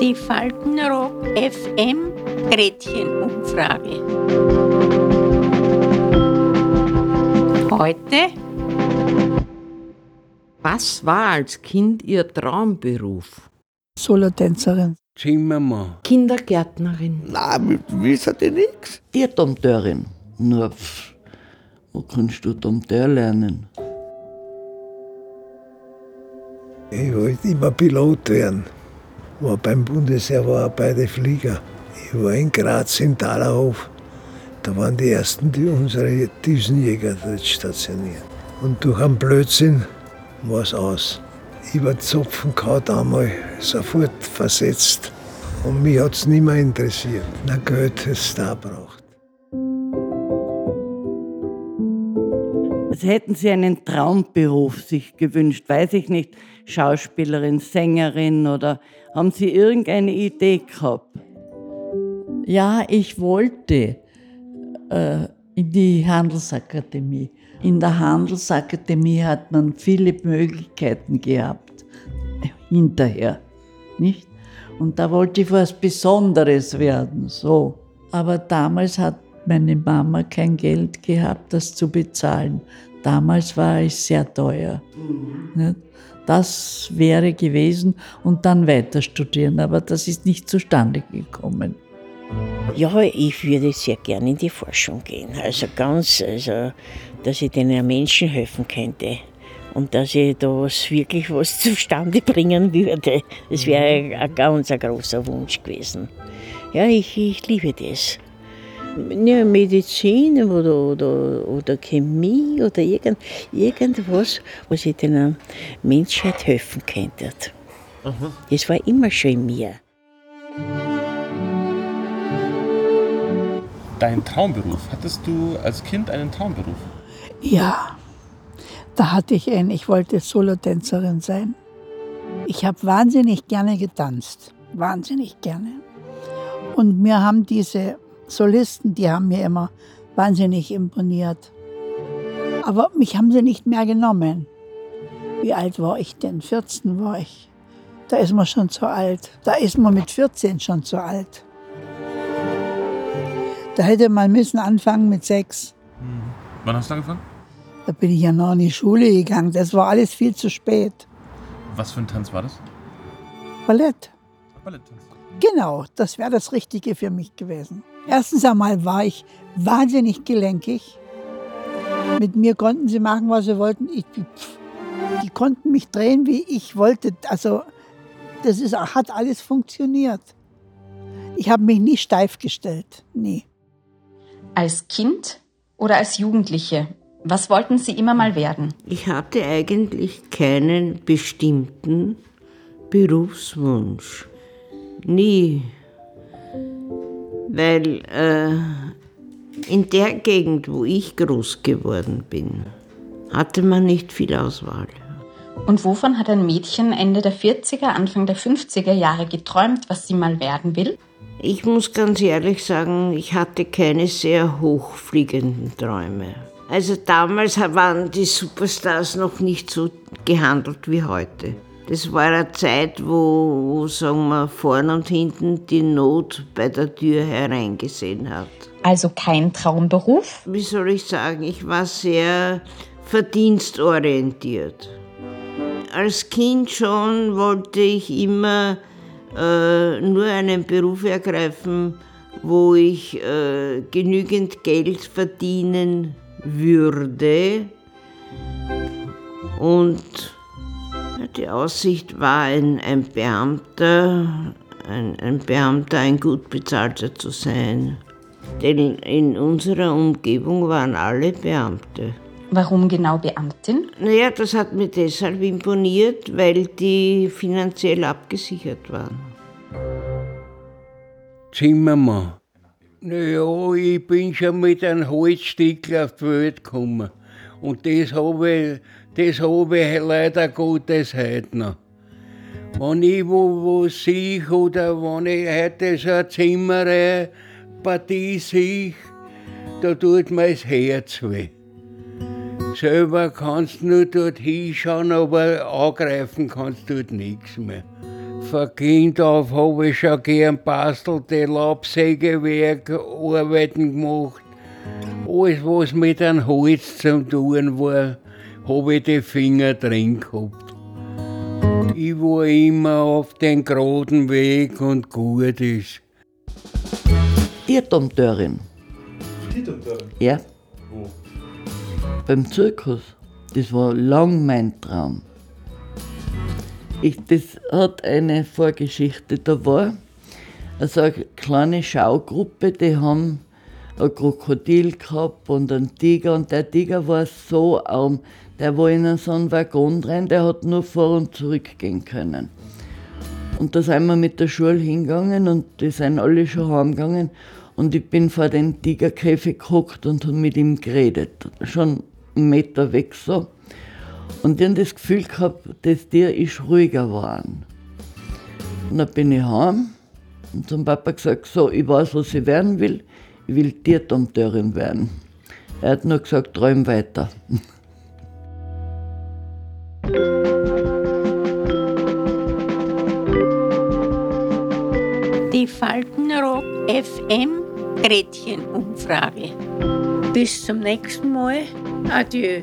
Die Faltenrock FM Gretchenumfrage. Heute Was war als Kind Ihr Traumberuf? Solotänzerin. Zimmermann. Kindergärtnerin. Nein, wissen die nichts. Tierdompteurin. Nur, pff, wo kannst du Dompteur lernen? Ich wollte immer Pilot werden. War beim Bundesheer, war auch bei den Flieger. Ich war in Graz im Talerhof. Da waren die ersten, die unsere Düsenjäger dort stationiert. Und durch einen Blödsinn war es aus. Über den Zopfen gehauen einmal, sofort versetzt. Und mich hat es nicht mehr interessiert. Na Geld ist da braucht. Als hätten Sie einen Traumberuf sich gewünscht, weiß ich nicht, Schauspielerin, Sängerin oder haben Sie irgendeine Idee gehabt? Ja, ich wollte äh, in die Handelsakademie. In der Handelsakademie hat man viele Möglichkeiten gehabt, hinterher, nicht? Und da wollte ich was Besonderes werden, so. Aber damals hat meine Mama kein Geld gehabt, das zu bezahlen. Damals war es sehr teuer. Nicht? Das wäre gewesen und dann weiter studieren, aber das ist nicht zustande gekommen. Ja, ich würde sehr gerne in die Forschung gehen. Also ganz, also, dass ich den Menschen helfen könnte. Und dass ich da was, wirklich was zustande bringen würde. Das wäre ein ganz ein großer Wunsch gewesen. Ja, ich, ich liebe das. Ja, Medizin oder, oder, oder Chemie oder irgend, irgendwas, was ich der Menschheit helfen könnte. Das war immer schon in mir. Dein Traumberuf. Hattest du als Kind einen Traumberuf? Ja, da hatte ich einen. Ich wollte Solotänzerin sein. Ich habe wahnsinnig gerne getanzt. Wahnsinnig gerne. Und mir haben diese Solisten, die haben mir immer wahnsinnig imponiert. Aber mich haben sie nicht mehr genommen. Wie alt war ich denn? 14 war ich. Da ist man schon zu alt. Da ist man mit 14 schon zu alt. Da hätte man müssen anfangen mit sechs. Wann hast du angefangen? Da bin ich ja noch in die Schule gegangen. Das war alles viel zu spät. Was für ein Tanz war das? Ballett. Balletttanz. Genau, das wäre das Richtige für mich gewesen. Erstens einmal war ich wahnsinnig gelenkig. Mit mir konnten sie machen, was sie wollten. Ich, pff, die konnten mich drehen, wie ich wollte. Also, das ist, hat alles funktioniert. Ich habe mich nie steif gestellt. Nie. Als Kind oder als Jugendliche? Was wollten Sie immer mal werden? Ich hatte eigentlich keinen bestimmten Berufswunsch. Nie. Weil äh, in der Gegend, wo ich groß geworden bin, hatte man nicht viel Auswahl. Und wovon hat ein Mädchen Ende der 40er, Anfang der 50er Jahre geträumt, was sie mal werden will? Ich muss ganz ehrlich sagen, ich hatte keine sehr hochfliegenden Träume. Also damals waren die Superstars noch nicht so gehandelt wie heute. Das war eine Zeit, wo, wo sagen wir, vorn und hinten die Not bei der Tür hereingesehen hat. Also kein Traumberuf? Wie soll ich sagen, ich war sehr verdienstorientiert. Als Kind schon wollte ich immer äh, nur einen Beruf ergreifen, wo ich äh, genügend Geld verdienen würde. Und die Aussicht war, ein, ein Beamter, ein, ein Beamter, ein gut bezahlter zu sein. Denn in unserer Umgebung waren alle Beamte. Warum genau Beamtin? Naja, das hat mir deshalb imponiert, weil die finanziell abgesichert waren. Zimmermann. Naja, ich bin schon mit einem Holzstück auf die Welt gekommen. Und das habe ich, das hab ich leider Gottes heute noch. Wenn ich wo, wo sehe oder wenn ich heute so eine Zimmerei Partie sehe, da tut mir das Herz weh. Selber kannst du nur dort hinschauen, aber angreifen kannst du dort nichts mehr. Von Kind auf habe ich schon gern bastelte Laubsägewerk Arbeiten gemacht. Alles, was mit einem Holz zu tun war, habe ich die Finger drin gehabt. Ich war immer auf den geraden Weg und gut ist. Tierdomtörin. Tierdomtörin? Ja. Wo? Beim Zirkus. Das war lang mein Traum. Ich, das hat eine Vorgeschichte. Da war also eine kleine Schaugruppe, die haben ein Krokodil gehabt und einen Tiger. Und der Tiger war so arm, der war in so einen Waggon rein, der hat nur vor und zurück gehen können. Und da sind wir mit der Schule hingegangen und die sind alle schon heimgegangen. Und ich bin vor den Tigerkäfig gehockt und habe mit ihm geredet. Schon einen Meter weg so. Und ich habe das Gefühl gehabt, das Tier ist ruhiger geworden. Und dann bin ich heim und zum Papa gesagt, so, ich weiß, was ich werden will. Will Tierdompteurin werden. Er hat nur gesagt, träum weiter. Die Faltenrock FM Gretchenumfrage. Bis zum nächsten Mal. Adieu.